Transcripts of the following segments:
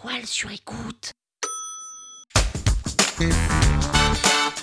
toile sur écoute.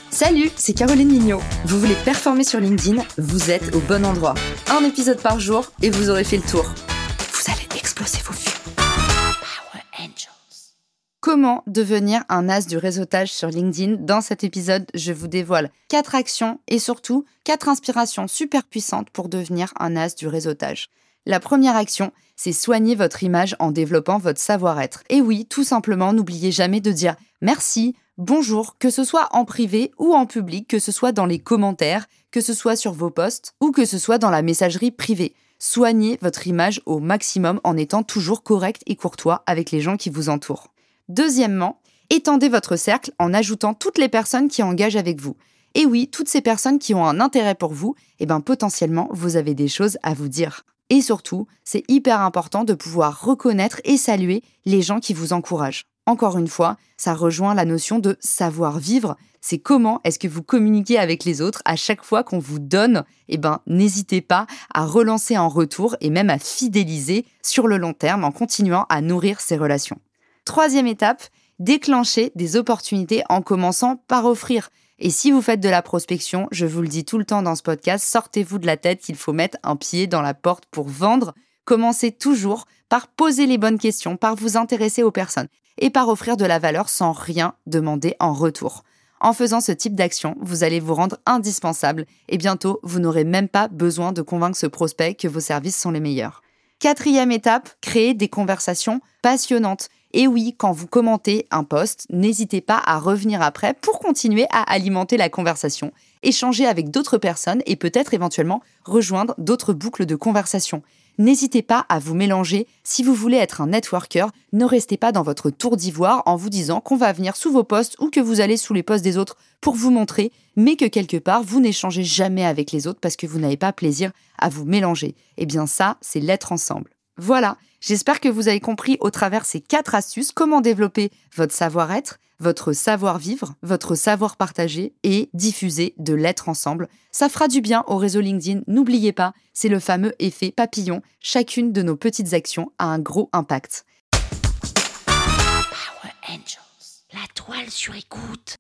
Salut, c'est Caroline Mignot. Vous voulez performer sur LinkedIn Vous êtes au bon endroit. Un épisode par jour et vous aurez fait le tour. Vous allez exploser vos vues. Power Angels. Comment devenir un as du réseautage sur LinkedIn? Dans cet épisode, je vous dévoile 4 actions et surtout 4 inspirations super puissantes pour devenir un as du réseautage. La première action, c'est soigner votre image en développant votre savoir-être. Et oui, tout simplement, n'oubliez jamais de dire merci, bonjour, que ce soit en privé ou en public, que ce soit dans les commentaires, que ce soit sur vos posts ou que ce soit dans la messagerie privée. Soignez votre image au maximum en étant toujours correct et courtois avec les gens qui vous entourent. Deuxièmement, étendez votre cercle en ajoutant toutes les personnes qui engagent avec vous. Et oui, toutes ces personnes qui ont un intérêt pour vous, eh ben potentiellement, vous avez des choses à vous dire. Et surtout, c'est hyper important de pouvoir reconnaître et saluer les gens qui vous encouragent. Encore une fois, ça rejoint la notion de savoir vivre. C'est comment est-ce que vous communiquez avec les autres à chaque fois qu'on vous donne. Eh ben, n'hésitez pas à relancer en retour et même à fidéliser sur le long terme en continuant à nourrir ces relations. Troisième étape, déclencher des opportunités en commençant par offrir. Et si vous faites de la prospection, je vous le dis tout le temps dans ce podcast, sortez-vous de la tête qu'il faut mettre un pied dans la porte pour vendre. Commencez toujours par poser les bonnes questions, par vous intéresser aux personnes et par offrir de la valeur sans rien demander en retour. En faisant ce type d'action, vous allez vous rendre indispensable et bientôt, vous n'aurez même pas besoin de convaincre ce prospect que vos services sont les meilleurs. Quatrième étape, créer des conversations passionnantes. Et oui, quand vous commentez un post, n'hésitez pas à revenir après pour continuer à alimenter la conversation, échanger avec d'autres personnes et peut-être éventuellement rejoindre d'autres boucles de conversation. N'hésitez pas à vous mélanger. Si vous voulez être un networker, ne restez pas dans votre tour d'ivoire en vous disant qu'on va venir sous vos postes ou que vous allez sous les postes des autres pour vous montrer, mais que quelque part, vous n'échangez jamais avec les autres parce que vous n'avez pas plaisir à vous mélanger. Eh bien ça, c'est l'être ensemble. Voilà, j'espère que vous avez compris au travers ces quatre astuces comment développer votre savoir-être, votre savoir-vivre, votre savoir partager et diffuser de l'être ensemble. Ça fera du bien au réseau LinkedIn, n'oubliez pas, c'est le fameux effet papillon. Chacune de nos petites actions a un gros impact. Power Angels. La toile sur écoute.